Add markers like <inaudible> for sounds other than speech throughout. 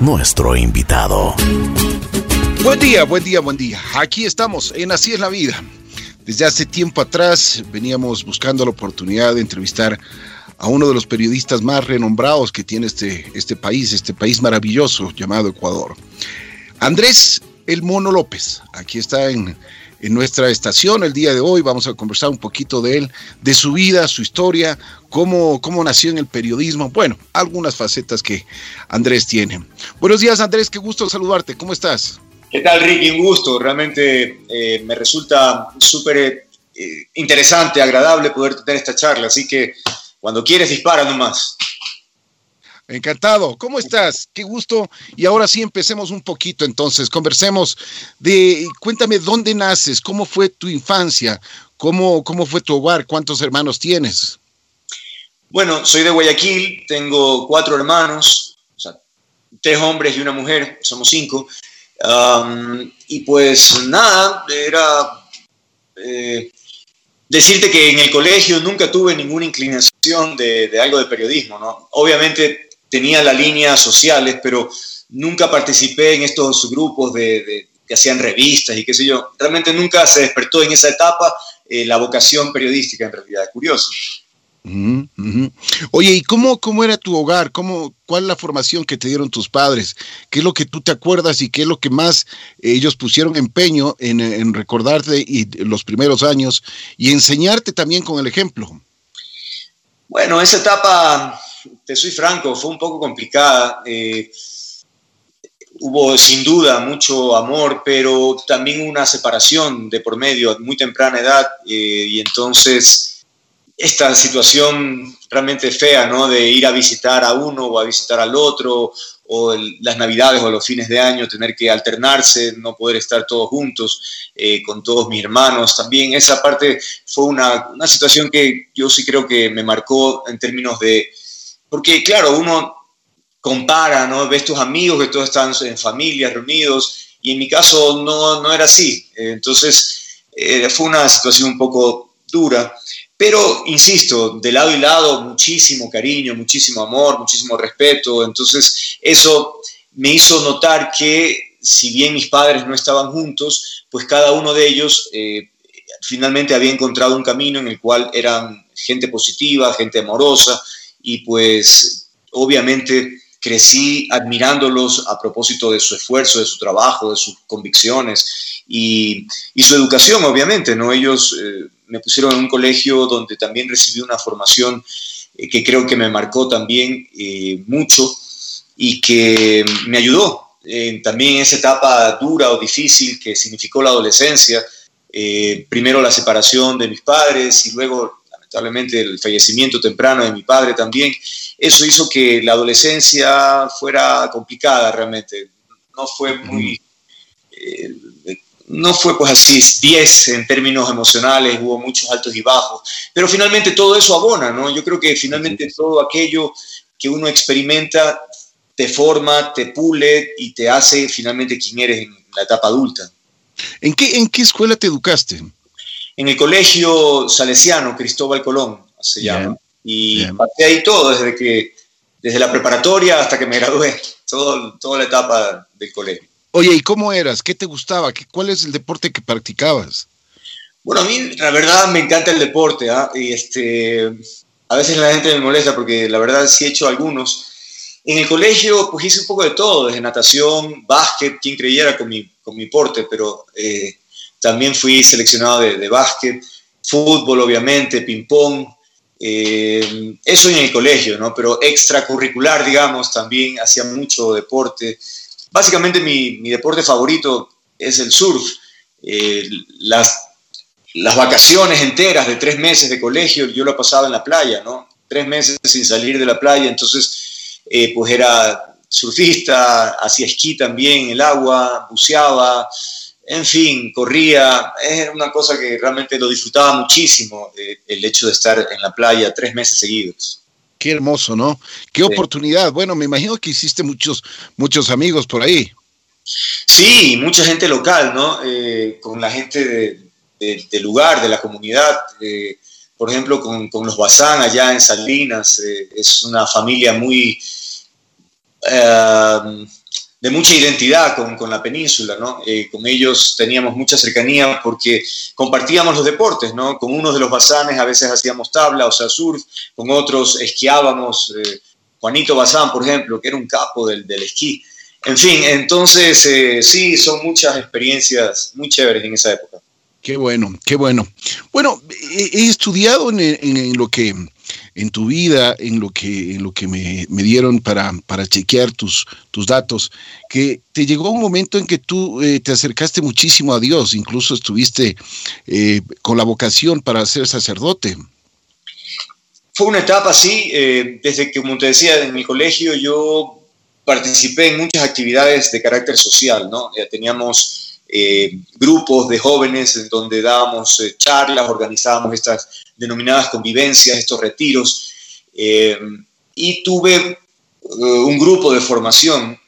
nuestro invitado. Buen día, buen día, buen día. Aquí estamos en Así es la vida. Desde hace tiempo atrás veníamos buscando la oportunidad de entrevistar a uno de los periodistas más renombrados que tiene este, este país, este país maravilloso llamado Ecuador. Andrés El Mono López, aquí está en, en nuestra estación el día de hoy. Vamos a conversar un poquito de él, de su vida, su historia, cómo, cómo nació en el periodismo. Bueno, algunas facetas que Andrés tiene. Buenos días, Andrés, qué gusto saludarte. ¿Cómo estás? ¿Qué tal, Ricky? Un gusto. Realmente eh, me resulta súper eh, interesante, agradable poder tener esta charla. Así que cuando quieres, dispara nomás. Encantado. ¿Cómo estás? Qué gusto. Y ahora sí empecemos un poquito entonces. Conversemos de, cuéntame dónde naces, cómo fue tu infancia, cómo, cómo fue tu hogar, cuántos hermanos tienes. Bueno, soy de Guayaquil, tengo cuatro hermanos, o sea, tres hombres y una mujer, somos cinco y pues nada, era eh, decirte que en el colegio nunca tuve ninguna inclinación de, algo de periodismo, ¿no? Obviamente tenía las líneas sociales, pero nunca participé en estos grupos de, que hacían revistas y qué sé yo. Realmente nunca se despertó en esa etapa eh, la vocación periodística en realidad, curioso. Oye, ¿y cómo, cómo era tu hogar? ¿Cómo, ¿Cuál es la formación que te dieron tus padres? ¿Qué es lo que tú te acuerdas y qué es lo que más ellos pusieron empeño en, recordarte y los primeros años y enseñarte también con el ejemplo? Bueno, esa etapa, te soy franco, fue un poco complicada. Eh, hubo sin duda mucho amor, pero también una separación de por medio a muy temprana edad eh, y entonces esta situación realmente fea, ¿no? De ir a visitar a uno o a visitar al otro, o las navidades o los fines de año, tener que alternarse, no poder estar todos juntos eh, con todos mis hermanos. También esa parte fue una, una, situación que yo sí creo que me marcó en términos de, porque claro, uno compara, ¿no? Ves tus amigos que todos están en familia, reunidos, y en mi caso no, no era así. Entonces eh, fue una situación un poco dura. Pero, insisto, de lado y lado, muchísimo cariño, muchísimo amor, muchísimo respeto. Entonces, eso me hizo notar que, si bien mis padres no estaban juntos, pues cada uno de ellos eh, finalmente había encontrado un camino en el cual eran gente positiva, gente amorosa, y pues obviamente crecí admirándolos a propósito de su esfuerzo, de su trabajo, de sus convicciones y, su educación, obviamente, ¿no? Ellos... Eh, me pusieron en un colegio donde también recibí una formación eh, que creo que me marcó también eh, mucho y que me ayudó también en esa etapa dura o difícil que significó la adolescencia. Eh, primero la separación de mis padres y luego lamentablemente el fallecimiento temprano de mi padre también. Eso hizo que la adolescencia fuera complicada realmente. No fue muy no fue pues así 10 en términos emocionales, hubo muchos altos y bajos, pero finalmente todo eso abona, ¿no? Yo creo que finalmente todo aquello que uno experimenta te forma, te pule y te hace finalmente quien eres en la etapa adulta. ¿En qué, en qué escuela te educaste? En el colegio salesiano Cristóbal Colón, se llama. Y pasé ahí todo, desde, que, desde la preparatoria hasta que me gradué, todo, toda la etapa del colegio. Oye, ¿y cómo eras? ¿Qué te gustaba? ¿Cuál es el deporte que practicabas? Bueno, a mí la verdad me encanta el deporte, ¿ah? este, a veces la gente me molesta porque la verdad sí he hecho algunos. En el colegio pues hice un poco de todo, desde natación, básquet, quien creyera con mi, con mi porte, pero eh, también fui seleccionado de, de, básquet, fútbol obviamente, ping-pong, eh, eso en el colegio, ¿no? Pero extracurricular, digamos, también hacía mucho deporte, Básicamente mi, deporte favorito es el surf. Eh, las, vacaciones enteras de tres meses de colegio yo lo pasaba en la playa, ¿no? Tres meses sin salir de la playa, entonces eh, pues era surfista, hacía esquí también el agua, buceaba, en fin, corría. Era una cosa que realmente lo disfrutaba muchísimo, eh, el hecho de estar en la playa tres meses seguidos. Qué hermoso, ¿no? Qué oportunidad. Bueno, me imagino que hiciste muchos, muchos amigos por ahí. Sí, mucha gente local, ¿no? Eh, con la gente del lugar, de la comunidad. Eh, por ejemplo, con, los Bazán allá en Salinas. Eh, es una familia muy, eh, de mucha identidad con, con la península, ¿no? Eh, con ellos teníamos mucha cercanía porque compartíamos los deportes, ¿no? Con unos de los bazanes a veces hacíamos tabla, o sea, surf, con otros esquiábamos. Eh, Juanito Bazán, por ejemplo, que era un capo del, del esquí. En fin, entonces eh, sí, son muchas experiencias muy chéveres en esa época. Qué bueno, qué bueno. Bueno, he, estudiado en, en, lo que en tu vida, en lo que, en lo que me, dieron para, chequear tus, datos, que te llegó un momento en que tú eh, te acercaste muchísimo a Dios, incluso estuviste eh, con la vocación para ser sacerdote. Fue una etapa así, eh, desde que, como te decía, en mi colegio yo participé en muchas actividades de carácter social, ¿no? Ya teníamos eh, grupos de jóvenes en donde dábamos charlas, organizábamos estas denominadas convivencias, estos retiros, eh, y tuve un grupo de formación.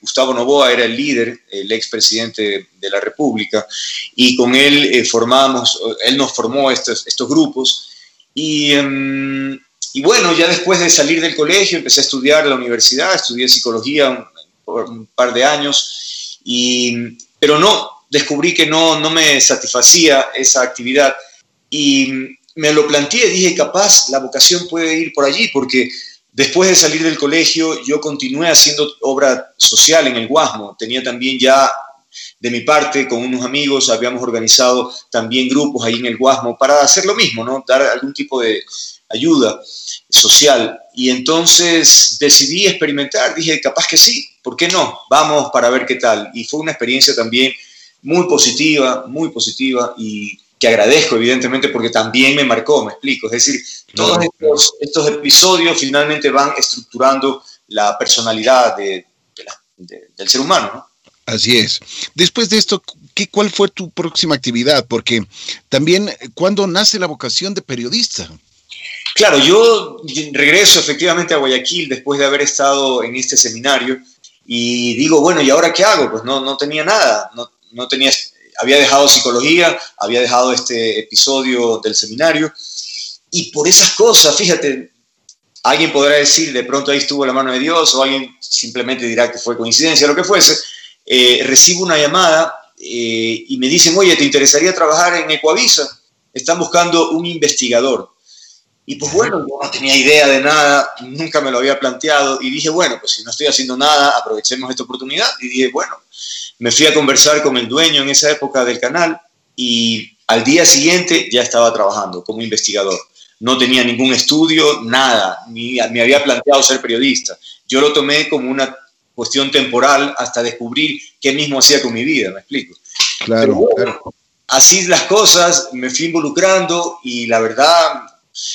Gustavo Novoa era el líder, el expresidente de la República, y con él formamos, él nos formó estos, estos grupos, y, em, y bueno, ya después de salir del colegio empecé a estudiar la universidad, estudié psicología por un par de años, y, pero no, descubrí que no, no me satisfacía esa actividad. Y me lo planteé, dije, capaz la vocación puede ir por allí, porque después de salir del colegio yo continué haciendo obra social en el Guasmo, tenía también ya de mi parte, con unos amigos, habíamos organizado también grupos ahí en el Guasmo para hacer lo mismo, ¿no? Dar algún tipo de ayuda social. Y entonces decidí experimentar, dije, capaz que sí, ¿por qué no? Vamos para ver qué tal. Y fue una experiencia también muy positiva, muy positiva y que agradezco evidentemente porque también me marcó, me explico. Es decir, todos estos, episodios finalmente van estructurando la personalidad de, del ser humano. ¿no? Así es. Después de esto, ¿qué, ¿cuál fue tu próxima actividad? Porque también, ¿cuándo nace la vocación de periodista? Claro, yo regreso efectivamente a Guayaquil después de haber estado en este seminario y digo, bueno, ¿y ahora qué hago? Pues no, no tenía nada, no, no tenía, había dejado psicología, había dejado este episodio del seminario, y por esas cosas, fíjate, alguien podrá decir, de pronto ahí estuvo la mano de Dios, o alguien simplemente dirá que fue coincidencia, lo que fuese, eh, recibo una llamada eh, y me dicen, oye, ¿te interesaría trabajar en Ecuavisa? Están buscando un investigador. Y pues bueno, yo no tenía idea de nada, nunca me lo había planteado y dije, bueno, pues si no estoy haciendo nada, aprovechemos esta oportunidad. Y dije, bueno, me fui a conversar con el dueño en esa época del canal y al día siguiente ya estaba trabajando como investigador. No tenía ningún estudio, nada, ni me había planteado ser periodista. Yo lo tomé como una cuestión temporal hasta descubrir qué mismo hacía con mi vida, me explico. Claro, claro. Así las cosas, me fui involucrando y la verdad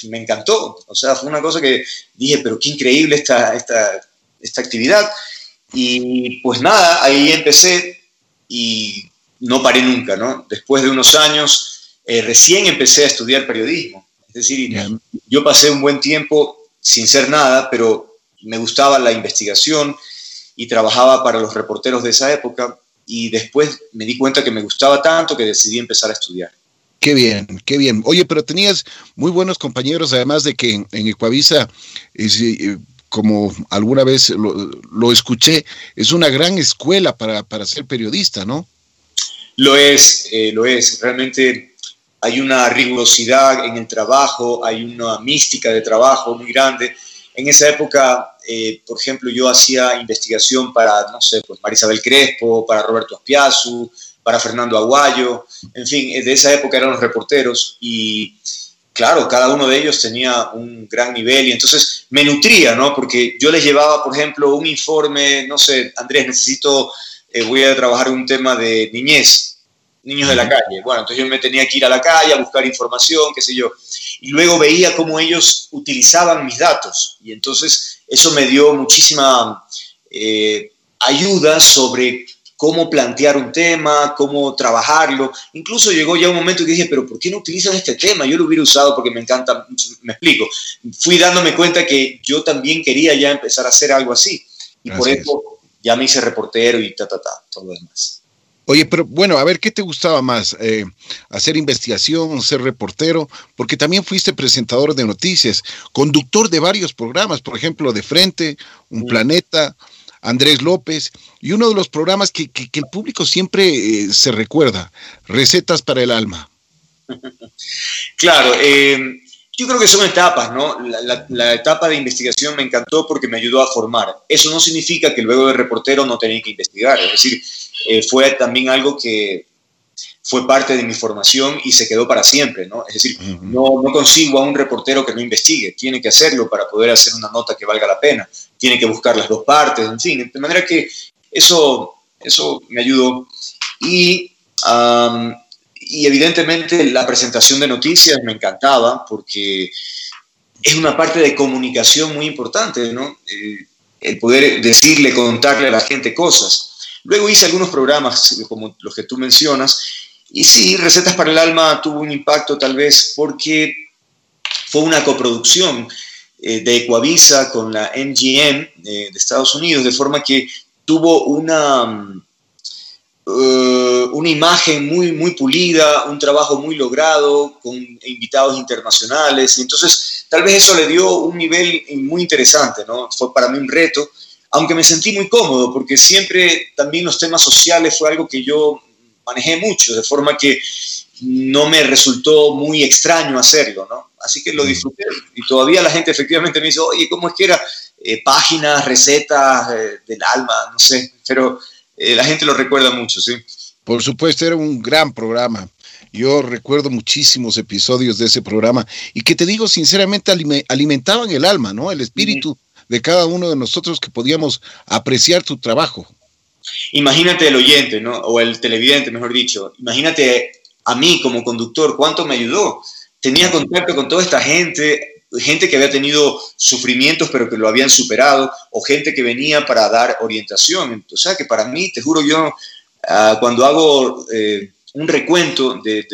me encantó. O sea, fue una cosa que dije, pero qué increíble esta, esta, esta actividad. Y pues nada, ahí empecé y no paré nunca, ¿no? Después de unos años, eh, recién empecé a estudiar periodismo. Es decir, yo pasé un buen tiempo sin ser nada, pero me gustaba la investigación y trabajaba para los reporteros de esa época y después me di cuenta que me gustaba tanto que decidí empezar a estudiar. Qué bien, qué bien. Oye, pero tenías muy buenos compañeros, además de que en, en Ecuavisa eh, como alguna vez lo, escuché, es una gran escuela para, ser periodista, ¿no? Lo es, eh, lo es. Realmente hay una rigurosidad en el trabajo, hay una mística de trabajo muy grande. En esa época, eh, por ejemplo, yo hacía investigación para, no sé, pues Marisabel Crespo, para Roberto Aspiazu, para Fernando Aguayo, en fin, de esa época eran los reporteros y claro, cada uno de ellos tenía un gran nivel y entonces me nutría, ¿no? Porque yo les llevaba, por ejemplo, un informe, no sé, Andrés, necesito, eh, voy a trabajar un tema de niñez, niños de la calle. Bueno, entonces yo me tenía que ir a la calle a buscar información, qué sé yo. Y luego veía cómo ellos utilizaban mis datos. Y entonces eso me dio muchísima eh, ayuda sobre cómo plantear un tema, cómo trabajarlo. Incluso llegó ya un momento que dije, pero ¿por qué no utilizan este tema? Yo lo hubiera usado porque me encanta, me explico. Fui dándome cuenta que yo también quería ya empezar a hacer algo así. Y por eso ya me hice reportero y ta, ta, ta, todo lo demás. Oye, pero bueno, a ver, ¿qué te gustaba más? Eh, ¿Hacer investigación, ser reportero? Porque también fuiste presentador de noticias, conductor de varios programas, por ejemplo, De Frente, Un mm. Planeta, Andrés López, y uno de los programas que, el público siempre eh, se recuerda, Recetas para el Alma. <laughs> Claro, eh, yo creo que son etapas, ¿no? La, etapa de investigación me encantó porque me ayudó a formar. Eso no significa que luego de reportero no tenía que investigar, es decir, eh, fue también algo que fue parte de mi formación y se quedó para siempre, ¿no? Es decir, no, no consigo a un reportero que no investigue, tiene que hacerlo para poder hacer una nota que valga la pena, tiene que buscar las dos partes, en fin, de manera que eso, eso me ayudó. Y y evidentemente la presentación de noticias me encantaba porque es una parte de comunicación muy importante, ¿no? Eh, el poder decirle, contarle a la gente cosas. Luego hice algunos programas como los que tú mencionas y sí, Recetas para el Alma tuvo un impacto tal vez porque fue una coproducción eh, de Ecuavisa con la MGM eh, de Estados Unidos, de forma que tuvo una eh, una imagen muy, muy pulida, un trabajo muy logrado, con invitados internacionales. Y entonces, tal vez eso le dio un nivel muy interesante, ¿no? Fue para mí un reto, aunque me sentí muy cómodo, porque siempre también los temas sociales fue algo que yo manejé mucho, de forma que no me resultó muy extraño hacerlo, ¿no? Así que lo disfruté y todavía la gente efectivamente me dice, oye, ¿cómo es que era? Eh, páginas, recetas eh, del alma, no sé, pero eh, la gente lo recuerda mucho, ¿sí? Por supuesto, era un gran programa. Yo recuerdo muchísimos episodios de ese programa y que te digo sinceramente alimentaban el alma, ¿no? El espíritu de cada uno de nosotros que podíamos apreciar tu trabajo. Imagínate el oyente, ¿no? O el televidente, mejor dicho. Imagínate a mí como conductor, cuánto me ayudó. Tenía contacto con toda esta gente, gente que había tenido sufrimientos pero que lo habían superado, o gente que venía para dar orientación. O sea que para mí, te juro yo, ah, cuando hago eh, un recuento de,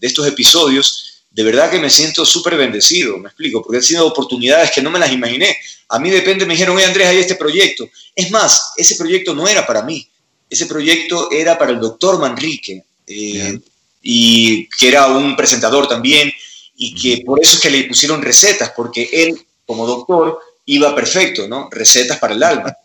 estos episodios, de verdad que me siento súper bendecido, me explico, porque han sido oportunidades que no me las imaginé. A mí de repente me dijeron, oye Andrés, hay este proyecto. Es más, ese proyecto no era para mí, ese proyecto era para el doctor Manrique, eh, y que era un presentador también, y que por eso es que le pusieron recetas, porque él, como doctor, iba perfecto, ¿no? Recetas para el alma,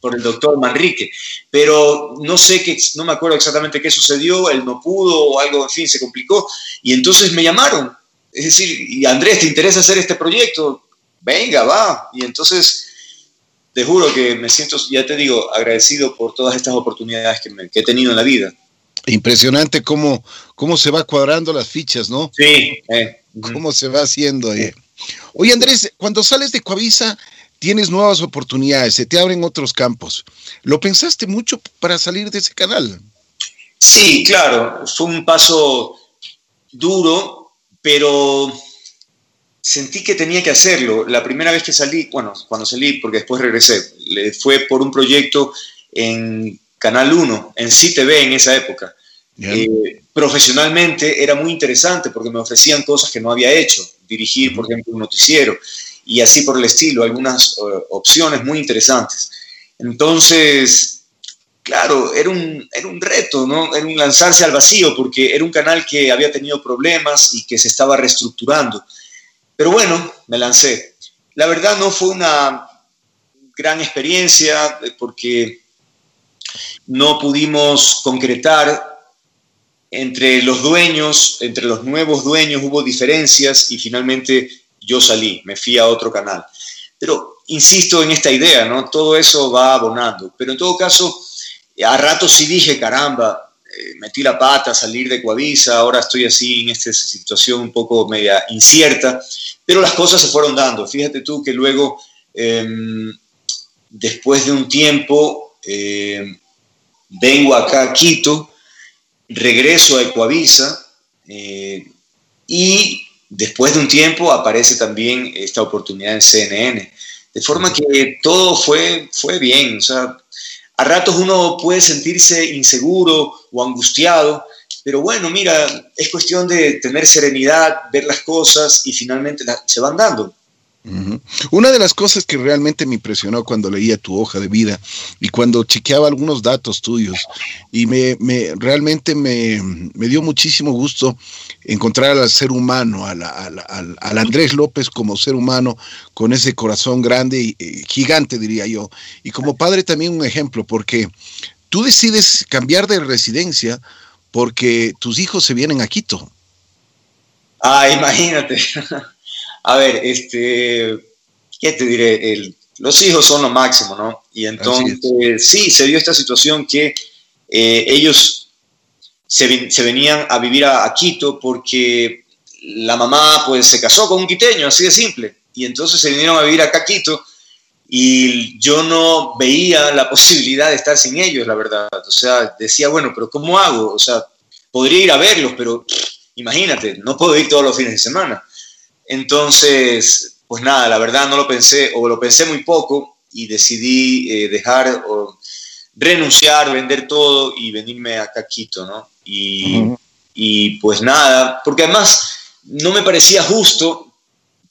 por el doctor Manrique. Pero no sé qué, no me acuerdo exactamente qué sucedió, él no pudo o algo, en fin, se complicó. Y entonces me llamaron. Es decir, y Andrés, ¿te interesa hacer este proyecto? Venga, va. Y entonces, te juro que me siento, ya te digo, agradecido por todas estas oportunidades que, que he tenido en la vida. Impresionante cómo, cómo se va cuadrando las fichas, ¿no? Sí. Eh cómo se va haciendo ahí. Oye, Andrés, cuando sales de Coavisa, tienes nuevas oportunidades, se te abren otros campos. ¿Lo pensaste mucho para salir de ese canal? Sí, claro, fue un paso duro, pero sentí que tenía que hacerlo. La primera vez que salí, bueno, cuando salí, porque después regresé, fue por un proyecto en Canal 1, en CTV en esa época. Eh, profesionalmente era muy interesante porque me ofrecían cosas que no había hecho, dirigir, por ejemplo, un noticiero y así por el estilo, algunas eh, opciones muy interesantes. Entonces, claro, era un, era un reto, ¿no? Era un lanzarse al vacío porque era un canal que había tenido problemas y que se estaba reestructurando. Pero bueno, me lancé. La verdad no fue una gran experiencia eh, porque no pudimos concretar entre los dueños, entre los nuevos dueños hubo diferencias y finalmente yo salí, me fui a otro canal. Pero insisto en esta idea, ¿no? Todo eso va abonando. Pero en todo caso, a rato sí dije, caramba, eh, metí la pata, salir de Coavisa, ahora estoy así en esta situación un poco media incierta, pero las cosas se fueron dando. Fíjate tú que luego, em, después de un tiempo, em, vengo acá a Quito, regreso a Ecuavisa eh, y después de un tiempo aparece también esta oportunidad en CNN. De forma que todo fue, fue bien. O sea, a ratos uno puede sentirse inseguro o angustiado, pero bueno, mira, es cuestión de tener serenidad, ver las cosas y finalmente se van dando. Una de las cosas que realmente me impresionó cuando leía tu hoja de vida y cuando chequeaba algunos datos tuyos, y me, realmente me, dio muchísimo gusto encontrar al ser humano, al, Andrés López como ser humano, con ese corazón grande y eh, gigante, diría yo. Y como padre también un ejemplo, porque tú decides cambiar de residencia porque tus hijos se vienen a Quito. Ah, imagínate. <laughs> A ver, este, ¿qué te diré? los hijos son lo máximo, ¿no? Y entonces, sí, se dio esta situación que eh, ellos se, venían a vivir a, Quito porque la mamá pues se casó con un quiteño, así de simple. Y entonces se vinieron a vivir acá a Quito y yo no veía la <laughs> posibilidad de estar sin ellos, la verdad. O sea, decía, bueno, pero ¿cómo hago? O sea, podría ir a verlos, pero imagínate, no puedo ir todos los fines de semana. Entonces, pues nada, la verdad no lo pensé, o lo pensé muy poco y decidí eh, dejar o renunciar, vender todo y venirme acá a Quito, ¿no? Y, pues nada, porque además no me parecía justo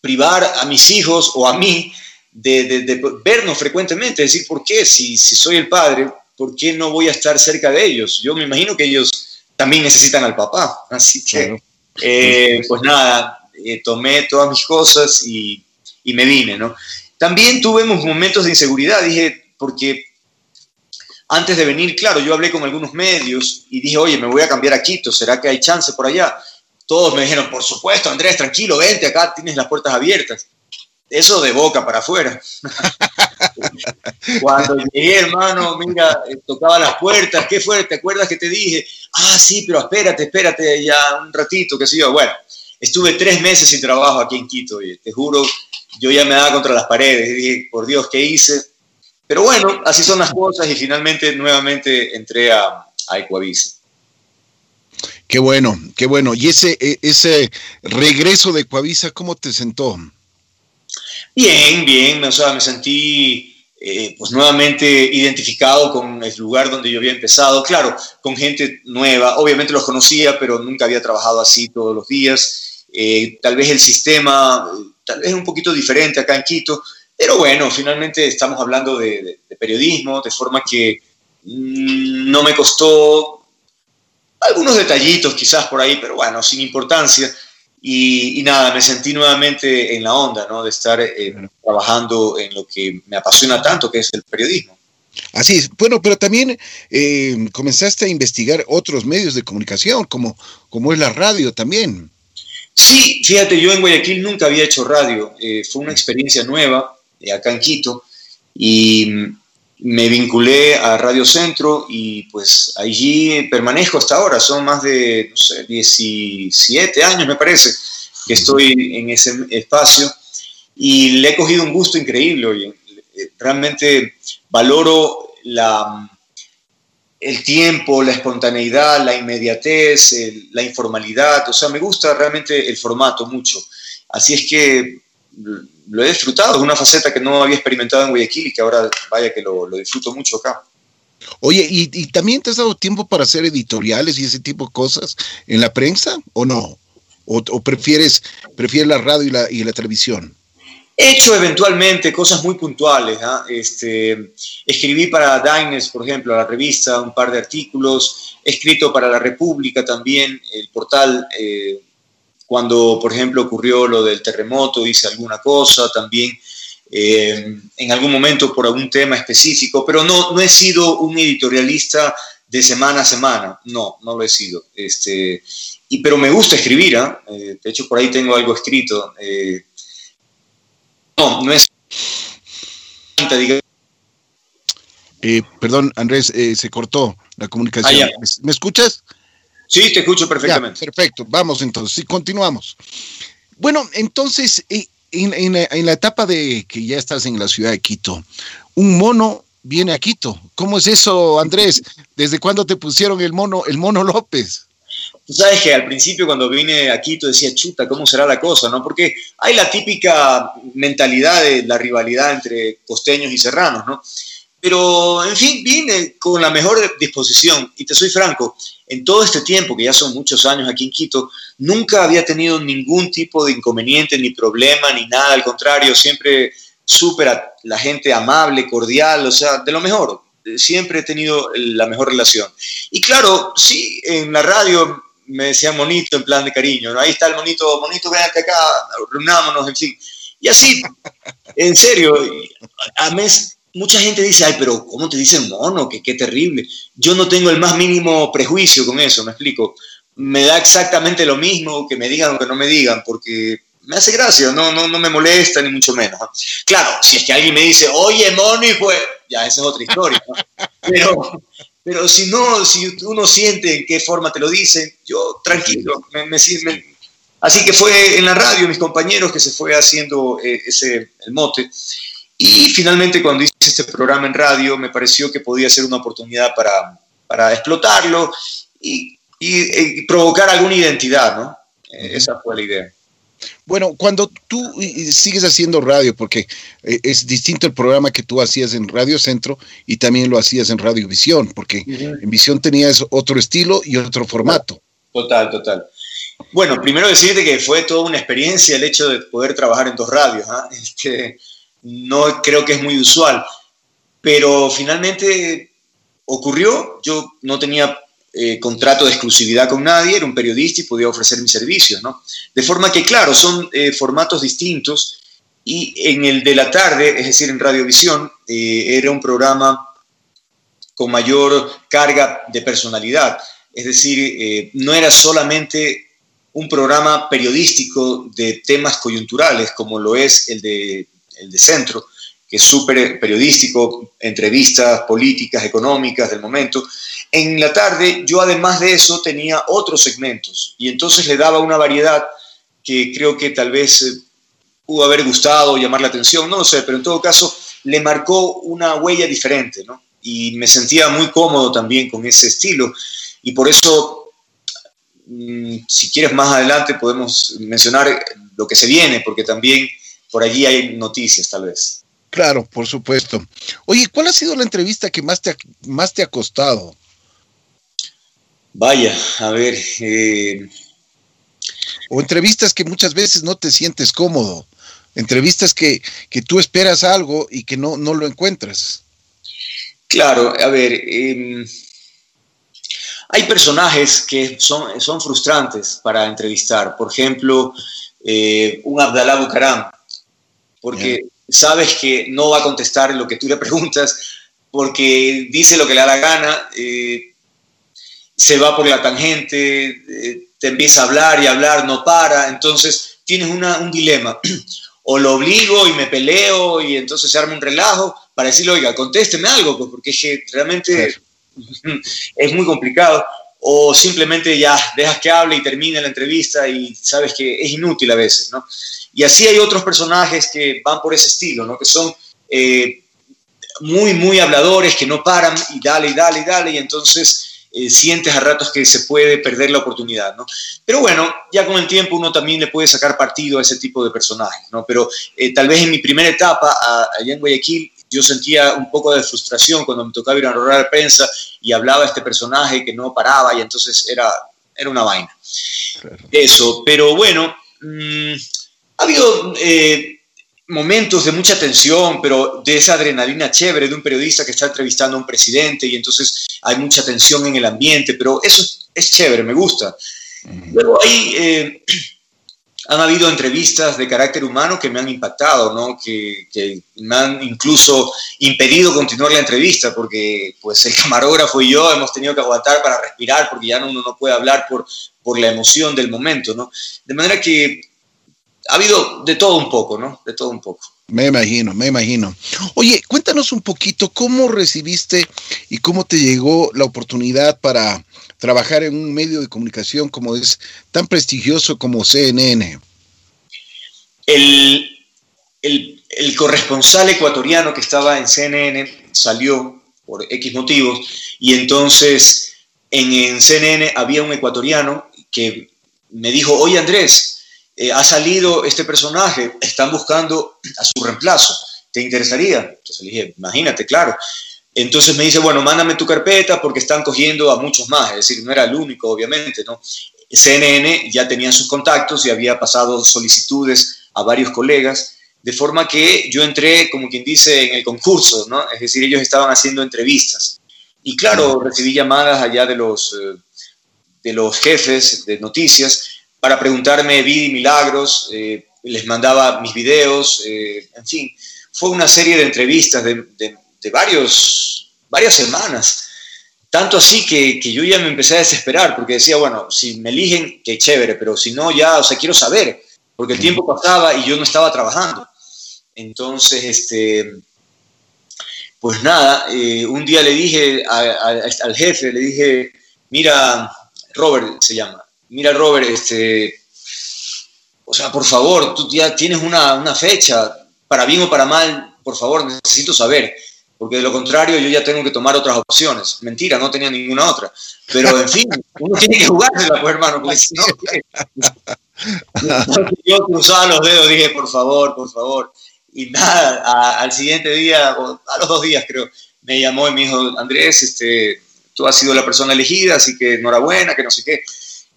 privar a mis hijos o a mí de, vernos frecuentemente, decir, ¿por qué? Si, si soy el padre, ¿por qué no voy a estar cerca de ellos? Yo me imagino que ellos también necesitan al papá, así que, eh, pues nada, eh, tomé todas mis cosas y, y, me vine, ¿no? También tuvimos momentos de inseguridad, dije, porque antes de venir, claro, yo hablé con algunos medios y dije, oye, me voy a cambiar a Quito, ¿será que hay chance por allá? Todos me dijeron, por supuesto, Andrés, tranquilo, vente acá, tienes las puertas abiertas. Eso de boca para afuera. <laughs> Cuando llegué, hermano, mira, eh, tocaba las puertas, ¿qué fue? ¿Te acuerdas que te dije? Ah, sí, pero espérate, espérate ya un ratito, qué sé yo. Bueno, Estuve tres meses sin trabajo aquí en Quito y te juro, yo ya me daba contra las paredes y dije, por Dios, ¿qué hice? Pero bueno, así son las cosas y finalmente nuevamente entré a, a Ecuavisa. Qué bueno, qué bueno. ¿Y ese, e, ese regreso de Ecuavisa, cómo te sentó? Bien, bien, o sea, me sentí eh, pues nuevamente identificado con el lugar donde yo había empezado, claro, con gente nueva, obviamente los conocía, pero nunca había trabajado así todos los días, eh, tal vez el sistema, tal vez un poquito diferente acá en Quito, pero bueno, finalmente estamos hablando de, periodismo, de forma que mm, no me costó algunos detallitos quizás por ahí, pero bueno, sin importancia. Y, nada, me sentí nuevamente en la onda, ¿no? De estar eh, trabajando en lo que me apasiona tanto, que es el periodismo. Así es. Bueno, pero también eh, comenzaste a investigar otros medios de comunicación, como, como es la radio también. Sí, fíjate, yo en Guayaquil nunca había hecho radio, eh, fue una experiencia nueva eh, acá en Quito y me vinculé a Radio Centro y pues allí permanezco hasta ahora, son más de, no sé, 17 años me parece que estoy en ese espacio y le he cogido un gusto increíble, eh, realmente valoro la el tiempo, la espontaneidad, la inmediatez, la informalidad, o sea, me gusta realmente el formato mucho. Así es que lo he disfrutado, es una faceta que no había experimentado en Guayaquil y que ahora vaya que lo, disfruto mucho acá. Oye, ¿y, también te has dado tiempo para hacer editoriales y ese tipo de cosas en la prensa o no? ¿O, prefieres, prefieres la radio y la, y la televisión? He hecho eventualmente cosas muy puntuales. ¿ah? Este, escribí para Diners, por ejemplo, la revista, un par de artículos. He escrito para La República también, el portal. Eh, cuando, por ejemplo, ocurrió lo del terremoto, hice alguna cosa también. Eh, en algún momento por algún tema específico, pero no, no he sido un editorialista de semana a semana. No, no lo he sido. Este, y, pero me gusta escribir. ¿ah? Eh, de hecho, por ahí tengo algo escrito. No, no es. Eh, perdón, Andrés, eh, se cortó la comunicación. Ah, ¿Me, escuchas? Sí, te escucho perfectamente. perfecto, vamos entonces, sí, continuamos. Bueno, entonces, eh, en, la etapa de que ya estás en la ciudad de Quito, un mono viene a Quito. ¿Cómo es eso, Andrés? ¿Desde cuándo te pusieron el mono, el mono López? Tú sabes que al principio cuando vine a Quito decía, chuta, ¿cómo será la cosa? ¿no? Porque hay la típica mentalidad de la rivalidad entre costeños y serranos, ¿no? pero en fin, vine con la mejor disposición y te soy franco, en todo este tiempo, que ya son muchos años aquí en Quito, nunca había tenido ningún tipo de inconveniente, ni problema, ni nada, al contrario, siempre súper la gente amable, cordial, o sea, de lo mejor, siempre he tenido la mejor relación. Y claro, sí, en la radio me decían monito en plan de cariño, ¿no? ahí está el monito, monito, véate acá, reunámonos, en fin. Y así, <laughs> en serio, a mes, mucha gente dice, ay, pero ¿cómo te dicen mono? Que qué terrible. Yo no tengo el más mínimo prejuicio con eso, me explico. Me da exactamente lo mismo que me digan o que no me digan, porque me hace gracia, no, no, no me molesta ni mucho menos. Claro, si es que alguien me dice, oye, mono, y pues, ya esa es otra historia. <laughs> Pero, pero si no, si uno siente en qué forma te lo dicen, yo tranquilo, me, me, Así que fue en la radio, mis compañeros, que se fue haciendo eh, ese, el mote. Y finalmente cuando hice este programa en radio, me pareció que podía ser una oportunidad para, para explotarlo y, y, provocar alguna identidad, ¿no? esa fue la idea. Bueno, cuando tú sigues haciendo radio, porque eh, es distinto el programa que tú hacías en Radio Centro y también lo hacías en Radio Visión, porque en Visión tenías otro estilo y otro formato. Total, total. Bueno, primero decirte que fue toda una experiencia el hecho de poder trabajar en dos radios. ¿ah? Este, no creo que es muy usual, pero finalmente ocurrió. Yo no tenía eh, contrato de exclusividad con nadie, era un periodista y podía ofrecer mis servicios, ¿no? De forma que, claro, son eh, formatos distintos y en el de la tarde, es decir, en Radiovisión, eh, era un programa con mayor carga de personalidad, es decir, no era solamente un programa periodístico de temas coyunturales como lo es el de, el de centro, que es súper periodístico, entrevistas políticas, económicas del momento. En la tarde yo además de eso tenía otros segmentos y entonces le daba una variedad que creo que tal vez eh, pudo haber gustado, llamar la atención, no lo sé, pero en todo caso le marcó una huella diferente, ¿no? Y me sentía muy cómodo también con ese estilo y por eso Mm, si quieres más adelante podemos mencionar lo que se viene, porque también por allí hay noticias tal vez. Claro, por supuesto. Oye, ¿cuál ha sido la entrevista que más te ha, más te ha costado? Vaya, a ver. Eh, o entrevistas que muchas veces no te sientes cómodo. Entrevistas que, que tú esperas algo y que no, no lo encuentras. Claro, a ver. Eh, hay personajes que son, son frustrantes para entrevistar. Por ejemplo, eh, un Abdalá Bucaram, porque sabes que no va a contestar lo que tú le preguntas, porque dice lo que le da la gana, eh, se va por la tangente, eh, te empieza a hablar y hablar, no para, entonces tienes un dilema. <clears throat> O lo obligo y me peleo y entonces se arma un relajo para decirle, oiga, contésteme algo, pues, porque es que realmente <laughs> es muy complicado. O simplemente ya dejas que hable y termine la entrevista y sabes que es inútil a veces, ¿no? Y así hay otros personajes que van por ese estilo, ¿no? Que son eh, muy, muy habladores, que no paran y dale, y dale, y dale, y entonces eh, sientes a ratos que se puede perder la oportunidad, ¿no? Pero bueno, ya con el tiempo uno también le puede sacar partido a ese tipo de personajes, ¿no? Pero eh, tal vez en mi primera etapa allá en Guayaquil yo sentía un poco de frustración cuando me tocaba ir a la prensa y hablaba este personaje que no paraba y entonces era, era una vaina. Eso, pero bueno, mm, ha habido eh, momentos de mucha tensión, pero de esa adrenalina chévere de un periodista que está entrevistando a un presidente y entonces hay mucha tensión en el ambiente, pero eso es, chévere, me gusta. Luego hay... Eh, <clears throat> han habido entrevistas de carácter humano que me han impactado, ¿no? que, me han incluso impedido continuar la entrevista, porque pues el <laughs> camarógrafo y yo hemos tenido que aguantar para respirar, porque ya uno no puede hablar por, por la emoción del momento. ¿no? De manera que ha habido de todo un poco, ¿no? De todo un poco. Me imagino, me imagino. Oye, cuéntanos un poquito cómo recibiste y cómo te llegó la oportunidad para trabajar en un medio de comunicación como es tan prestigioso como CNN. El, el, corresponsal ecuatoriano que estaba en CNN salió por X motivos y entonces en, en CNN había un ecuatoriano que me dijo, oye Andrés, eh, ha salido este personaje, están buscando a su reemplazo, ¿te interesaría? Entonces le dije, imagínate, claro. Entonces me dice, bueno, mándame tu carpeta porque están cogiendo a muchos más, es decir, no era el único, obviamente, ¿no? CNN ya tenía sus contactos y había pasado solicitudes a varios colegas, de forma que yo entré, como quien dice, en el concurso, ¿no? Es decir, ellos estaban haciendo entrevistas. Y claro, recibí llamadas allá de los, eh, de los jefes de noticias para preguntarme vida y milagros, eh, les mandaba mis videos, eh, en fin, fue una serie de entrevistas de, de, varios, varias semanas. Tanto así que, que, yo ya me empecé a desesperar porque decía, bueno, si me eligen, qué chévere, pero si no, ya, o sea, quiero saber, porque el tiempo pasaba y yo no estaba trabajando. Entonces, este, pues nada, eh, un día le dije al jefe, le dije, mira, Robert se llama, mira Robert, este, o sea, por favor, tú ya tienes una, una fecha, para bien o para mal, por favor, necesito saber, porque de lo contrario yo ya tengo que tomar otras opciones. Mentira, no tenía ninguna otra. Pero en fin, uno tiene que jugársela, pues hermano, porque si no... yo cruzaba los dedos, dije, por favor, por favor. Y nada, al siguiente día, o a los dos días creo, me llamó y me dijo, Andrés, este, tú has sido la persona elegida, así que enhorabuena, que no sé qué.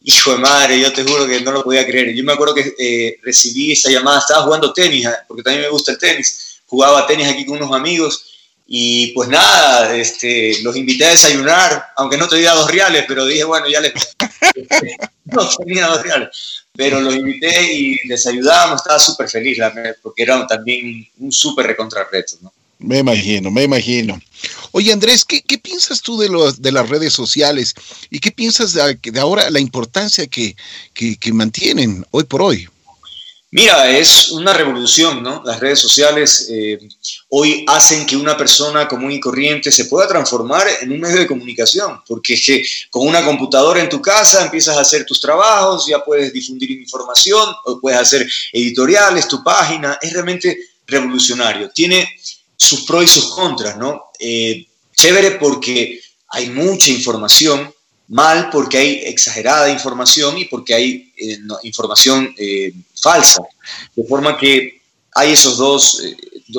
Hijo de madre, yo te juro que no lo podía creer. Yo me acuerdo que eh, recibí esa llamada, estaba jugando tenis, ah, porque también me gusta el tenis. Jugaba tenis aquí con unos amigos y pues nada, este, los invité a desayunar, aunque no tenía dos reales, pero dije, bueno, ya les... <laughs> no tenía dos reales pero los invité y les ayudábamos, estaba súper feliz, porque era también un súper recontrarreto, ¿no? Me imagino, me imagino. Oye, Andrés, ¿qué, piensas tú de, las redes sociales y qué piensas de, ahora la importancia que, que, mantienen hoy por hoy? Mira, es una revolución, ¿no? Las redes sociales eh, hoy hacen que una persona común y corriente se pueda transformar en un medio de comunicación, porque es que con una computadora en tu casa empiezas a hacer tus trabajos, ya puedes difundir información, puedes hacer editoriales, tu página, es realmente revolucionario. Tiene sus pros y sus contras, ¿no? Eh, chévere porque hay mucha información, mal porque hay exagerada información y porque hay eh, información eh, falsa. De forma que hay esos dos,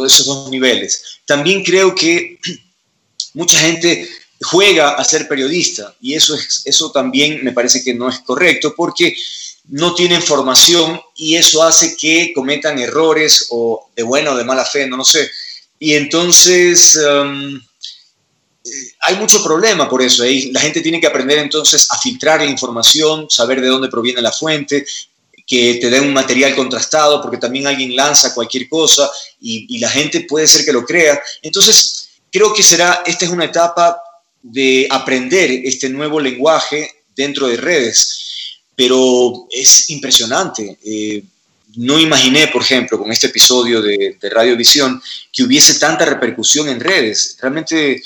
esos dos niveles. También creo que <clears throat> mucha gente juega a ser periodista y eso, es, eso también me parece que no es correcto porque no tienen formación y eso hace que cometan errores o de buena o de mala fe, no lo sé. Y entonces... Um, hay mucho problema por eso. La gente tiene que aprender entonces a filtrar la información, saber de dónde proviene la fuente, que te den un material contrastado, porque también alguien lanza cualquier cosa y, la gente puede ser que lo crea. Entonces, creo que será, esta es una etapa de aprender este nuevo lenguaje dentro de redes, pero es impresionante. Eh, no imaginé, por ejemplo, con este episodio de, de Radiovisión, que hubiese tanta repercusión en redes. Realmente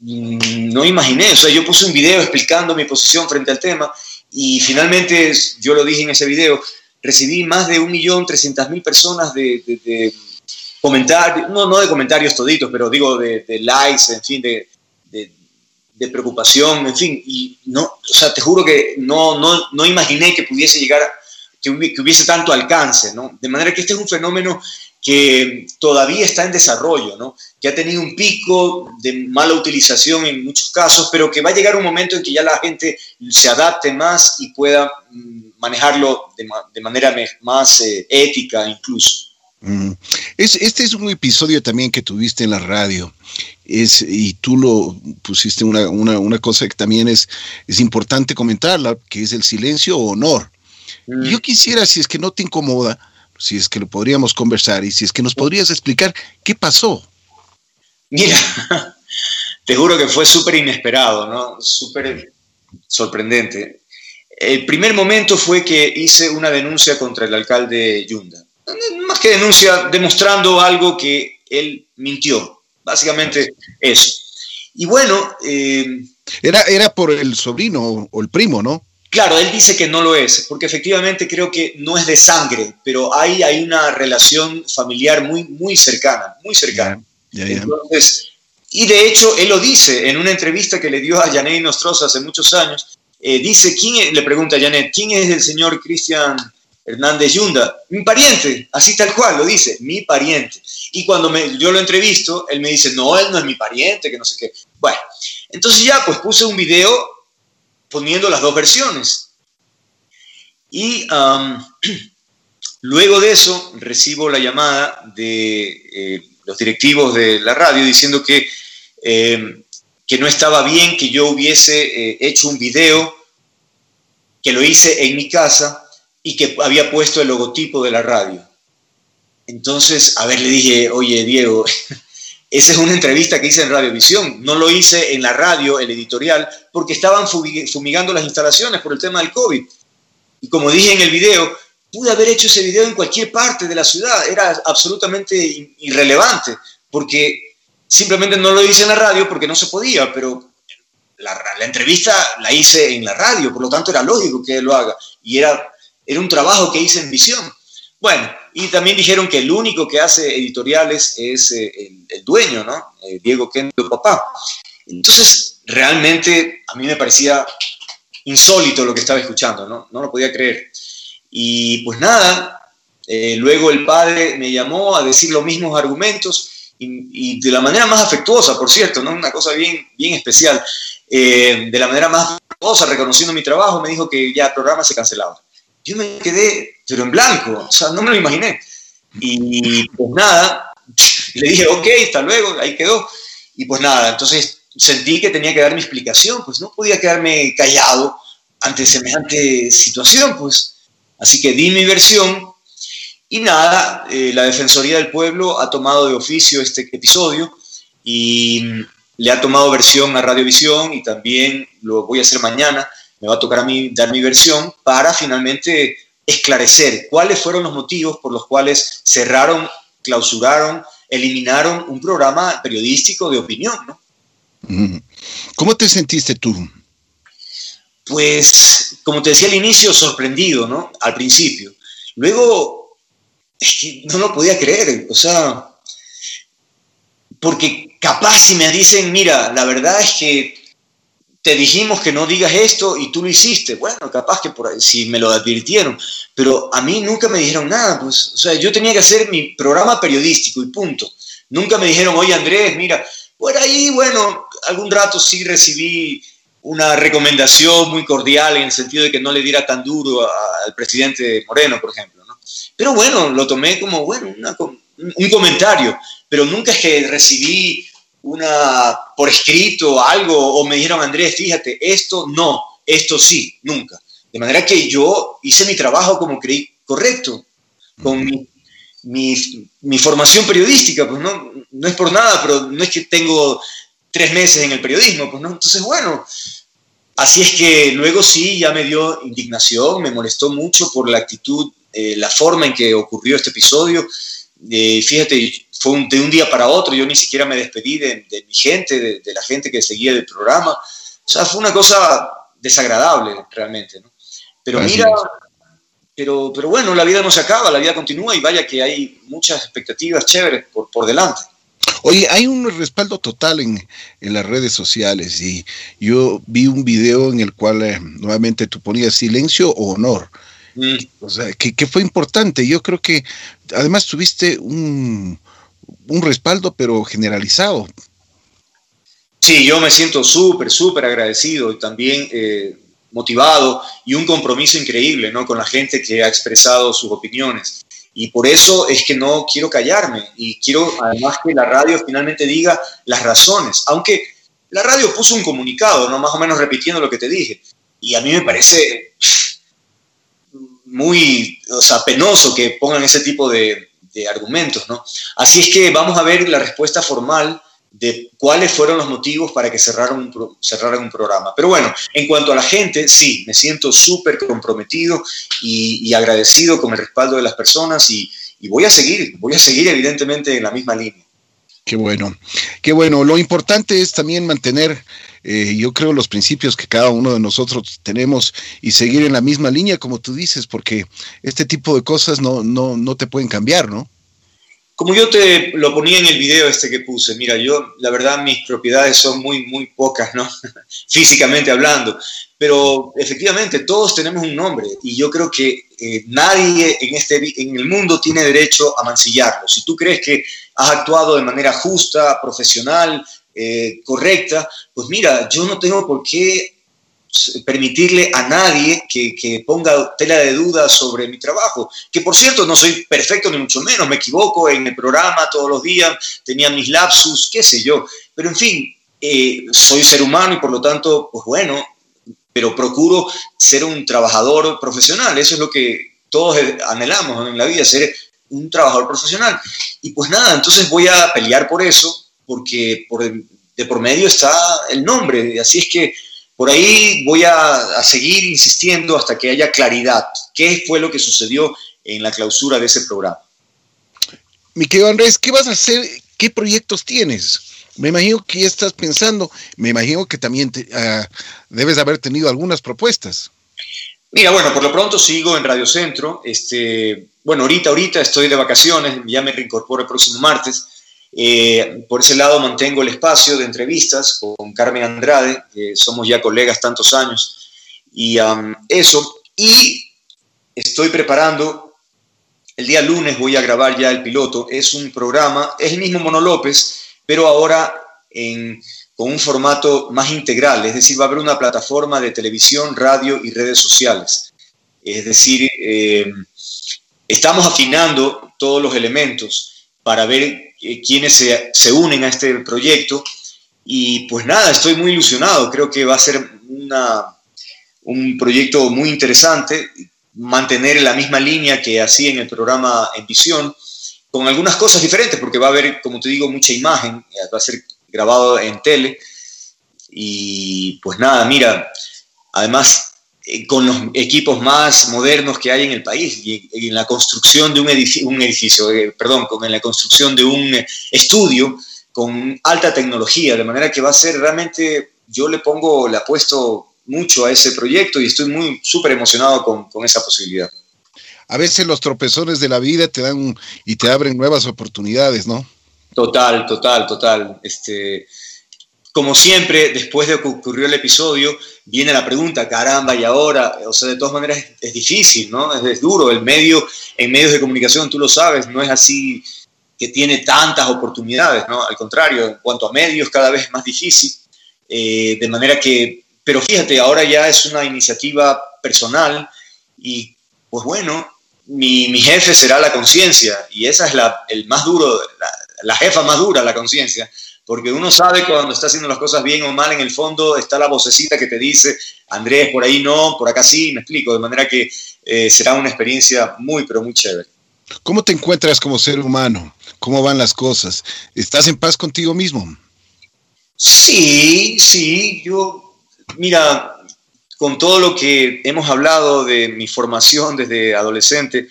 Mm, no imaginé, o sea, yo puse un video explicando mi posición frente al tema y finalmente, yo lo dije en ese video, recibí más de 1.300.000 personas de, de, comentarios, no, no de comentarios toditos, pero digo de, likes, en fin, de, de, preocupación, en fin, y no, o sea, te juro que no, no, no imaginé que pudiese llegar, que hubiese tanto alcance, ¿no? De manera que este es un fenómeno que todavía está en desarrollo, ¿no? que ha tenido un pico de mala utilización en muchos casos, pero que va a llegar un momento en que ya la gente se adapte más y pueda mm, manejarlo de, manera más eh, ética incluso. Mm. este es un episodio también que tuviste en la radio. Es, y tú lo pusiste una, una, cosa que también es, es importante comentarla, que es el silencio o honor. Mm. Yo quisiera, si es que no te incomoda, si es que lo podríamos conversar y si es que nos podrías explicar qué pasó. Mira, <laughs> te juro que fue súper inesperado, ¿no? Súper sorprendente. El primer momento fue que hice una denuncia contra el alcalde Yunda. Más que denuncia, demostrando algo que él mintió. Básicamente eso. Y bueno... Eh, era, era por el sobrino o el primo, ¿no? Claro, él dice que no lo es, porque efectivamente creo que no es de sangre, pero ahí hay una relación familiar muy, muy cercana, muy cercana. Entonces, y de hecho, él lo dice en una entrevista que le dio a Janet Nostroza hace muchos años. Eh, dice, ¿quién le pregunta a Janet, ¿quién es el señor Cristian Hernández Yunda, mi pariente, así tal cual, lo dice, mi pariente. Y cuando me, yo lo entrevisto, él me dice, no, él no es mi pariente, que no sé qué. Bueno, entonces ya pues puse un video poniendo las dos versiones. Y <clears throat> luego de eso recibo la llamada de eh, los directivos de la radio diciendo que, eh, que no estaba bien que yo hubiese eh, hecho un video, que lo hice en mi casa y que había puesto el logotipo de la radio. Entonces, a ver, le dije, oye, Diego, <laughs> esa es una entrevista que hice en Radiovisión, no lo hice en la radio, el editorial, porque estaban fumigando las instalaciones por el tema del COVID. Y como dije en el video, pude haber hecho ese video en cualquier parte de la ciudad, era absolutamente irrelevante, porque simplemente no lo hice en la radio porque no se podía, pero la, entrevista la hice en la radio, por lo tanto era lógico que lo haga, y era un trabajo que hice en visión. Bueno, y también dijeron que el único que hace editoriales es eh, el, dueño, ¿no? Eh, Diego Kendo Papá. Entonces, realmente a mí me parecía insólito lo que estaba escuchando, ¿no? No lo podía creer. Y pues nada, eh, luego el padre me llamó a decir los mismos argumentos y, de la manera más afectuosa, por cierto, ¿no? Una cosa bien, bien especial. de la manera más afectuosa, reconociendo mi trabajo, me dijo que ya el programa se cancelaba yo me quedé, pero en blanco, o sea, no me lo imaginé. Y pues nada, <laughs> le dije, ok, hasta luego, ahí quedó. Y pues nada, entonces sentí que tenía que dar mi explicación, pues no podía quedarme callado ante semejante situación, pues. Así que di mi versión y nada, eh, la Defensoría del Pueblo ha tomado de oficio este episodio y le ha tomado versión a Radiovisión y también lo voy a hacer mañana me va a tocar a mí dar mi versión para finalmente esclarecer cuáles fueron los motivos por los cuales cerraron, clausuraron, eliminaron un programa periodístico de opinión. ¿no? ¿Cómo te sentiste tú? Pues, como te decía al inicio, sorprendido, ¿no? Al principio. Luego, no lo podía creer, o sea, porque capaz si me dicen, mira, la verdad es que te dijimos que no digas esto y tú lo hiciste. Bueno, capaz que por si me lo advirtieron, pero a mí nunca me dijeron nada, pues, o sea, yo tenía que hacer mi programa periodístico y punto. Nunca me dijeron, oye Andrés, mira, por ahí, bueno, algún rato sí recibí una recomendación muy cordial en el sentido de que no le diera tan duro al presidente Moreno, por ejemplo, ¿no? Pero bueno, lo tomé como, bueno, un comentario, pero nunca es que recibí una por escrito algo o me dijeron, Andrés, fíjate, esto no, esto sí, nunca. De manera que yo hice mi trabajo como creí correcto, con mi, mi, formación periodística, pues no, no es por nada, pero no es que tengo tres meses en el periodismo, pues no, entonces bueno, así es que luego sí, ya me dio indignación, me molestó mucho por la actitud, eh, la forma en que ocurrió este episodio, eh, fíjate, fue un, de un día para otro, yo ni siquiera me despedí de, mi gente, de, la gente que seguía el programa. O sea, fue una cosa desagradable realmente, ¿no? Pero mira, pero, pero bueno, la vida no se acaba, la vida continúa y vaya que hay muchas expectativas chéveres por, por delante. Oye, hay un respaldo total en, en, las redes sociales y yo vi un video en el cual eh, nuevamente tú ponías silencio o honor. Mm. O sea, que, que, fue importante. Yo creo que además tuviste un, un respaldo, pero generalizado. Sí, yo me siento súper, súper agradecido y también eh, motivado y un compromiso increíble ¿no? con la gente que ha expresado sus opiniones. Y por eso es que no quiero callarme y quiero además que la radio finalmente diga las razones, aunque la radio puso un comunicado, ¿no? más o menos repitiendo lo que te dije. Y a mí me parece muy o sea, penoso que pongan ese tipo de, argumentos, ¿no? Así es que vamos a ver la respuesta formal de cuáles fueron los motivos para que cerraran un, cerraran un programa. Pero bueno, en cuanto a la gente, sí, me siento súper comprometido y, agradecido con el respaldo de las personas y, y voy a seguir, voy a seguir evidentemente en la misma línea. Qué bueno, qué bueno. Lo importante es también mantener, eh, yo creo, los principios que cada uno de nosotros tenemos y seguir en la misma línea, como tú dices, porque este tipo de cosas no, no, no te pueden cambiar, ¿no? Como yo te lo ponía en el video este que puse, mira, yo la verdad mis propiedades son muy, muy pocas, ¿no? <laughs> Físicamente hablando, pero efectivamente todos tenemos un nombre y yo creo que eh, nadie en, este, en el mundo tiene derecho a mancillarlo. Si tú crees que has actuado de manera justa, profesional, eh, correcta, pues mira, yo no tengo por qué permitirle a nadie que, que, ponga tela de duda sobre mi trabajo. Que por cierto, no soy perfecto ni mucho menos, me equivoco en el programa todos los días, tenía mis lapsus, qué sé yo. Pero en fin, eh, soy ser humano y por lo tanto, pues bueno, pero procuro ser un trabajador profesional. Eso es lo que todos anhelamos en la vida, ser un trabajador profesional. Y pues nada, entonces voy a pelear por eso, porque por, de por medio está el nombre. Así es que por ahí voy a, seguir insistiendo hasta que haya claridad. ¿Qué fue lo que sucedió en la clausura de ese programa? Mi querido Andrés, ¿qué vas a hacer? ¿Qué proyectos tienes? Me imagino que ya estás pensando, me imagino que también uh, debes haber tenido algunas propuestas. Mira, bueno, por lo pronto sigo en Radio Centro. Este, bueno, ahorita, ahorita estoy de vacaciones, ya me reincorporo el próximo martes. Eh, por ese lado mantengo el espacio de entrevistas con Carmen Andrade, que somos ya colegas tantos años, y eso. Y estoy preparando, el día lunes voy a grabar ya el piloto, es un programa, es el mismo Mono López, pero ahora con un formato más integral, es decir, va a haber una plataforma de televisión, radio y redes sociales. Es decir, eh, estamos afinando todos los elementos para ver eh, quienes se, se, unen a este proyecto. Y pues nada, estoy muy ilusionado, creo que va a ser una, un proyecto muy interesante, mantener la misma línea que hacía en el programa En Visión, con algunas cosas diferentes, porque va a haber, como te digo, mucha imagen, va a ser grabado en tele. Y pues nada, mira, además eh, con los equipos más modernos que hay en el país y en la construcción de un edificio, un edificio eh, perdón, con la construcción de un eh, estudio con alta tecnología, de manera que va a ser realmente, yo le pongo, le apuesto mucho a ese proyecto y estoy muy súper emocionado con, con esa posibilidad. A veces los tropezones de la vida te dan y te abren nuevas oportunidades, ¿no? Total, total, total. Este, como siempre, después de que ocurrió el episodio, viene la pregunta, caramba, y ahora, o sea, de todas maneras es, difícil, ¿no? Es, duro, el medio, en medios de comunicación, tú lo sabes, no es así que tiene tantas oportunidades, ¿no? Al contrario, en cuanto a medios, cada vez es más difícil, eh, de manera que, pero fíjate, ahora ya es una iniciativa personal y, pues bueno, mi, mi jefe será la conciencia y esa es la, el más duro, la, la jefa más dura, la conciencia, porque uno sabe cuando está haciendo las cosas bien o mal, en el fondo está la vocecita que te dice, Andrés, por ahí no, por acá sí, me explico, de manera que eh, será una experiencia muy, pero muy chévere. ¿Cómo te encuentras como ser humano? ¿Cómo van las cosas? ¿Estás en paz contigo mismo? Sí, sí, yo, mira, con todo lo que hemos hablado de mi formación desde adolescente,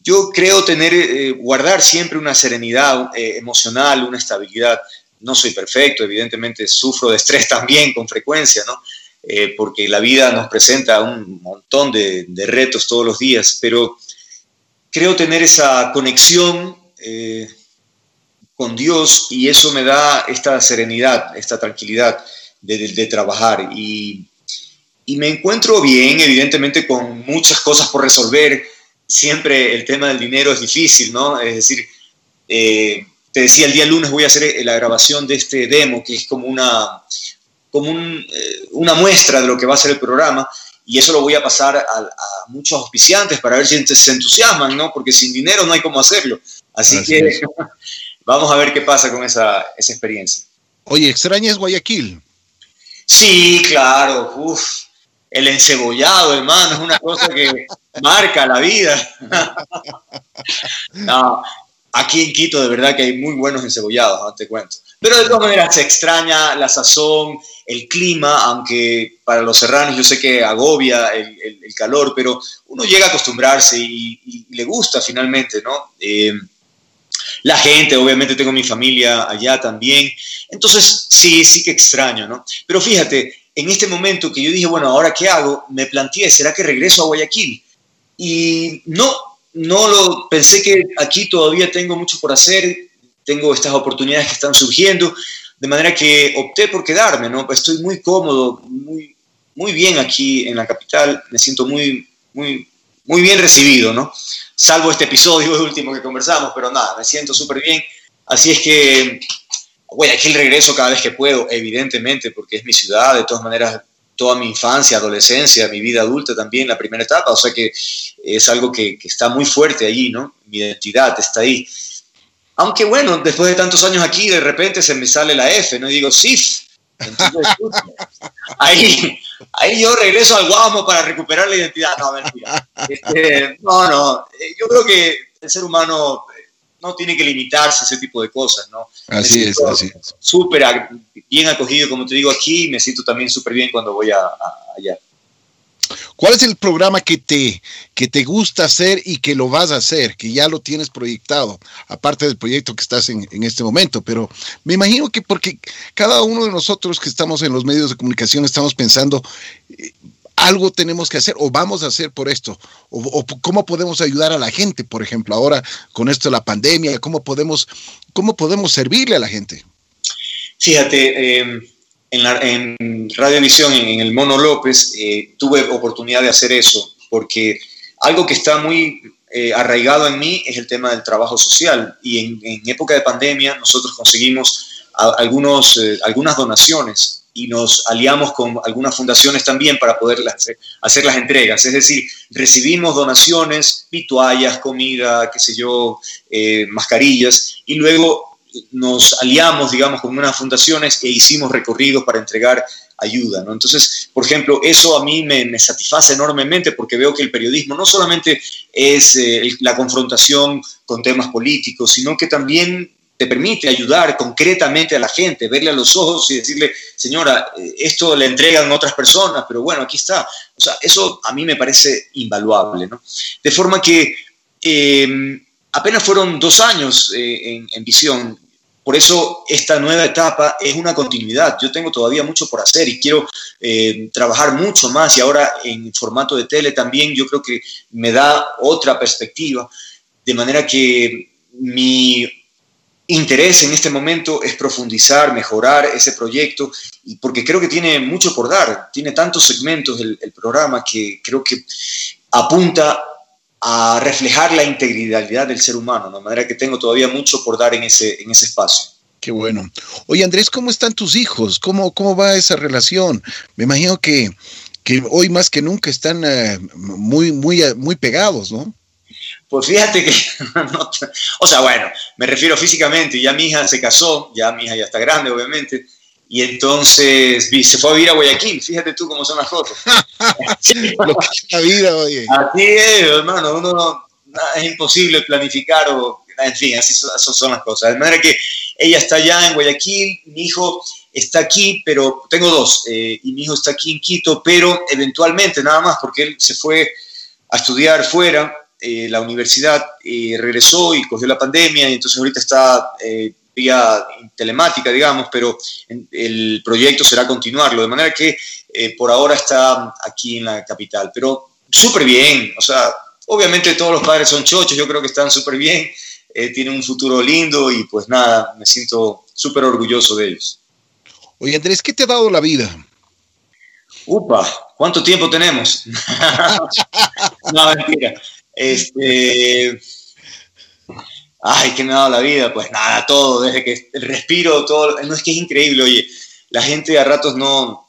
yo creo tener, eh, guardar siempre una serenidad eh, emocional, una estabilidad no soy perfecto, evidentemente sufro de estrés <laughs> también con frecuencia, ¿no? Eh, porque la vida nos presenta un montón de, retos todos los días, pero creo tener esa conexión eh, con Dios y eso me da esta serenidad, esta tranquilidad de, trabajar. Y, me encuentro bien, evidentemente, con muchas cosas por resolver. Siempre el tema del dinero es difícil, ¿no? Es decir, eh, te decía, el día lunes voy a hacer eh, la grabación de este demo, que es como una, como eh, una muestra de lo que va a ser el programa, y eso lo voy a pasar a, muchos auspiciantes para ver si se entusiasman, ¿no? Porque sin dinero no hay cómo hacerlo. Así, que <laughs> vamos a ver qué pasa con esa, esa experiencia. Oye, ¿extrañas Guayaquil? Sí, claro. El encebollado, hermano, es una cosa que <laughs> marca la vida. <laughs> no, Aquí en Quito de verdad que hay muy buenos encebollados, no te cuento. Pero de todas maneras se extraña la sazón, el clima, aunque para los serranos yo sé que agobia el, calor, pero uno llega a acostumbrarse y, le gusta finalmente, ¿no? Eh, la gente, obviamente tengo mi familia allá también. Entonces, sí, sí que extraño, ¿no? Pero fíjate, en este momento que yo dije, bueno, ¿ahora qué hago? Me planteé, ¿será que regreso a Guayaquil? Y no, no lo pensé que aquí todavía tengo mucho por hacer, tengo estas oportunidades que están surgiendo, de manera que opté por quedarme, ¿no? Estoy muy cómodo, muy, muy bien aquí en la capital, me siento muy, muy, muy bien recibido, ¿no? Salvo este episodio <laughs> último que conversamos, pero nada, me siento súper bien. Así es que, aquí el regreso cada vez que puedo, evidentemente, porque es mi ciudad, de todas maneras, toda mi infancia, adolescencia, mi vida adulta también, la primera etapa, o sea que es algo que, que está muy fuerte allí, ¿no? Mi identidad está ahí. Aunque bueno, después de tantos años aquí, de repente se me sale la F, ¿no? Y digo, SIF. <laughs> ahí, ahí yo regreso al Guamo para recuperar la identidad. No, mentira. Este, no, no. Eh, yo creo que el ser humano no tiene que limitarse a ese tipo de cosas, ¿no? Así es, así es. Súper bien acogido, como te digo, aquí. Me siento también súper bien cuando voy a, allá. ¿Cuál es el programa que te, que te gusta hacer y que lo vas a hacer, que ya lo tienes proyectado, aparte del proyecto que estás en, en, este momento? Pero me imagino que porque cada uno de nosotros que estamos en los medios de comunicación estamos pensando, eh, algo tenemos que hacer o vamos a hacer por esto, o, o, cómo podemos ayudar a la gente, por ejemplo, ahora con esto de la pandemia, cómo podemos, cómo podemos servirle a la gente. Fíjate, eh en, la, en Radiovisión, en, el Mono López, eh, tuve oportunidad de hacer eso, porque algo que está muy eh, arraigado en mí es el tema del trabajo social. Y en, en época de pandemia nosotros conseguimos a, algunos, eh, algunas donaciones y nos aliamos con algunas fundaciones también para poder hacer, hacer las entregas. Es decir, recibimos donaciones, toallas, comida, qué sé yo, eh, mascarillas, y luego nos aliamos, digamos, con unas fundaciones e hicimos recorridos para entregar ayuda. ¿no? Entonces, por ejemplo, eso a mí me, satisface enormemente porque veo que el periodismo no solamente es eh, la confrontación con temas políticos, sino que también te permite ayudar concretamente a la gente, verle a los ojos y decirle, señora, eh, esto le entregan otras personas, pero bueno, aquí está. O sea, eso a mí me parece invaluable. ¿no? De forma que... Eh, apenas fueron dos años eh, en, visión. Por eso esta nueva etapa es una continuidad. Yo tengo todavía mucho por hacer y quiero eh, trabajar mucho más y ahora en formato de tele también yo creo que me da otra perspectiva. De manera que mi interés en este momento es profundizar, mejorar ese proyecto, y porque creo que tiene mucho por dar, tiene tantos segmentos el, programa que creo que apunta a reflejar la integridad del ser humano, de manera que tengo todavía mucho por dar en ese, en ese espacio. Qué bueno. Oye, Andrés, ¿cómo están tus hijos? ¿Cómo, cómo va esa relación? Me imagino que, que hoy más que nunca están uh, muy, muy, muy pegados, ¿no? Pues fíjate que, <laughs> no, o sea, bueno, me refiero físicamente, ya mi hija se casó, ya mi hija ya está grande, obviamente, y entonces se fue a vivir a Guayaquil, fíjate tú cómo son las cosas. <laughs> Lo que es la vida, oye. Así es, hermano, uno no, es imposible planificar o, en fin, así son, son las cosas. De manera que ella está allá en Guayaquil, mi hijo está aquí, pero tengo dos, eh, y mi hijo está aquí en Quito, pero eventualmente nada más, porque él se fue a estudiar fuera, eh, la universidad, eh, regresó y cogió la pandemia, y entonces ahorita está eh, vía telemática, digamos, pero el proyecto será continuarlo, de manera que por ahora está aquí en la capital, pero súper bien, o sea, obviamente todos los padres son chochos, yo creo que están súper bien, tienen un futuro lindo y pues nada, me siento súper orgulloso de ellos. Oye Andrés, ¿qué te ha dado la vida? Upa, ¿cuánto tiempo tenemos? <laughs> no, mentira. Este, ay, ¿qué me ha dado la vida? Pues nada, todo, desde que respiro, todo, no es que es increíble, oye, la gente a ratos no,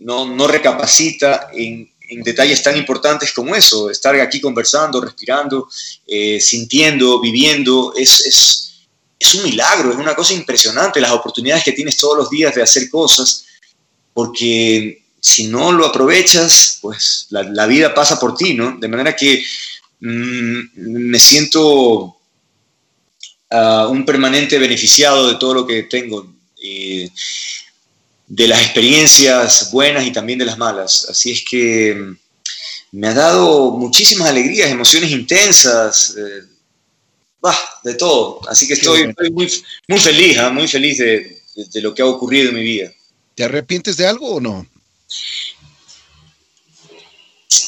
no, no recapacita en, en, detalles tan importantes como eso, estar aquí conversando, respirando, eh, sintiendo, viviendo, es, es, es un milagro, es una cosa impresionante las oportunidades que tienes todos los días de hacer cosas, porque si no lo aprovechas, pues la, la vida pasa por ti, ¿no? De manera que mmm, me siento uh, un permanente beneficiado de todo lo que tengo, eh, de las experiencias buenas y también de las malas. Así es que mm, me ha dado muchísimas alegrías, emociones intensas, eh, bah, de todo. Así que estoy, estoy muy, muy feliz, ¿eh? muy feliz de, de, de lo que ha ocurrido en mi vida. ¿Te arrepientes de algo o no?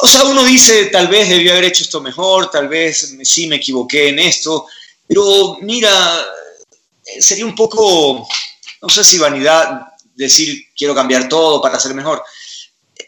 O sea, uno dice, tal vez debía haber hecho esto mejor, tal vez sí me equivoqué en esto, pero mira, sería un poco, no sé si vanidad decir quiero cambiar todo para ser mejor.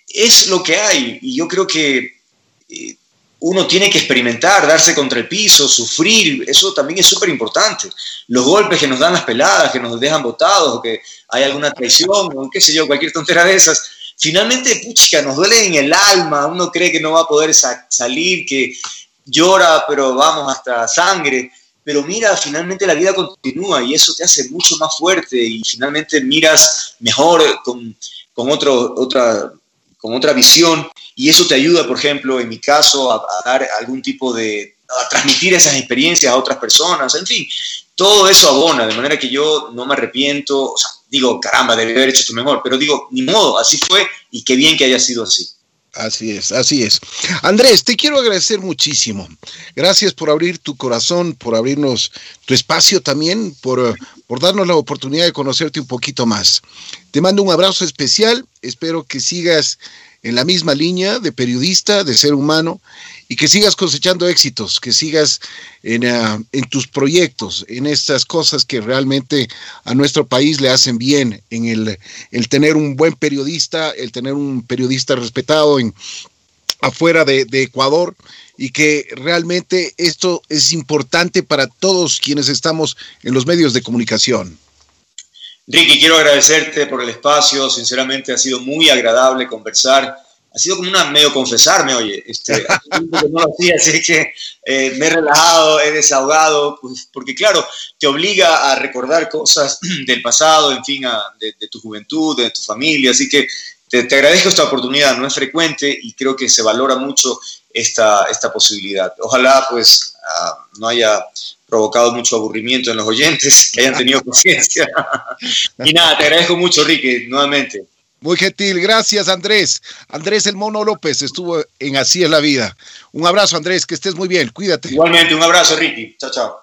Es lo que hay y yo creo que eh, uno tiene que experimentar, darse contra el piso, sufrir, eso también es súper importante. Los golpes que nos dan las peladas, que nos dejan botados, que hay alguna traición, o qué sé yo, cualquier tontera de esas, finalmente, puchica, nos duele en el alma, uno cree que no va a poder salir, que llora, pero vamos hasta sangre. Pero mira, finalmente la vida continúa y eso te hace mucho más fuerte y finalmente miras mejor con, con otro, otra, con otra visión. Y eso te ayuda, por ejemplo, en mi caso, a, dar algún tipo de, a transmitir esas experiencias a otras personas, en fin, todo eso abona, de manera que yo no me arrepiento, o sea, digo, caramba, debe haber hecho esto mejor, pero digo, ni modo, así fue y qué bien que haya sido así. Así es, así es. Andrés, te quiero agradecer muchísimo. Gracias por abrir tu corazón, por abrirnos tu espacio también, por, por darnos la oportunidad de conocerte un poquito más. Te mando un abrazo especial, espero que sigas en la misma línea de periodista, de ser humano, y que sigas cosechando éxitos, que sigas en, ah, en, tus proyectos, en estas cosas que realmente a nuestro país le hacen bien, en el, el tener un buen periodista, el tener un periodista respetado en, afuera de, de Ecuador y que realmente esto es importante para todos quienes estamos en los medios de comunicación. Ricky, quiero agradecerte por el espacio, sinceramente ha sido muy agradable conversar. Ha sido como una medio confesarme, oye, este, <laughs> no lo hacía, así que eh, me he relajado, he desahogado, pues, porque claro, te obliga a recordar cosas <clears throat> del pasado, en fin, de, tu juventud, de tu familia, así que te, te, agradezco esta oportunidad, no es frecuente y creo que se valora mucho esta, esta posibilidad. Ojalá pues uh, no haya provocado mucho aburrimiento en los oyentes, que hayan tenido <laughs> paciencia. <laughs> y nada, te agradezco mucho, Ricky, nuevamente. Muy gentil, gracias Andrés. Andrés El Mono López estuvo en Así es la vida. Un abrazo Andrés, que estés muy bien, cuídate. Igualmente, un abrazo Ricky. Chao, chao.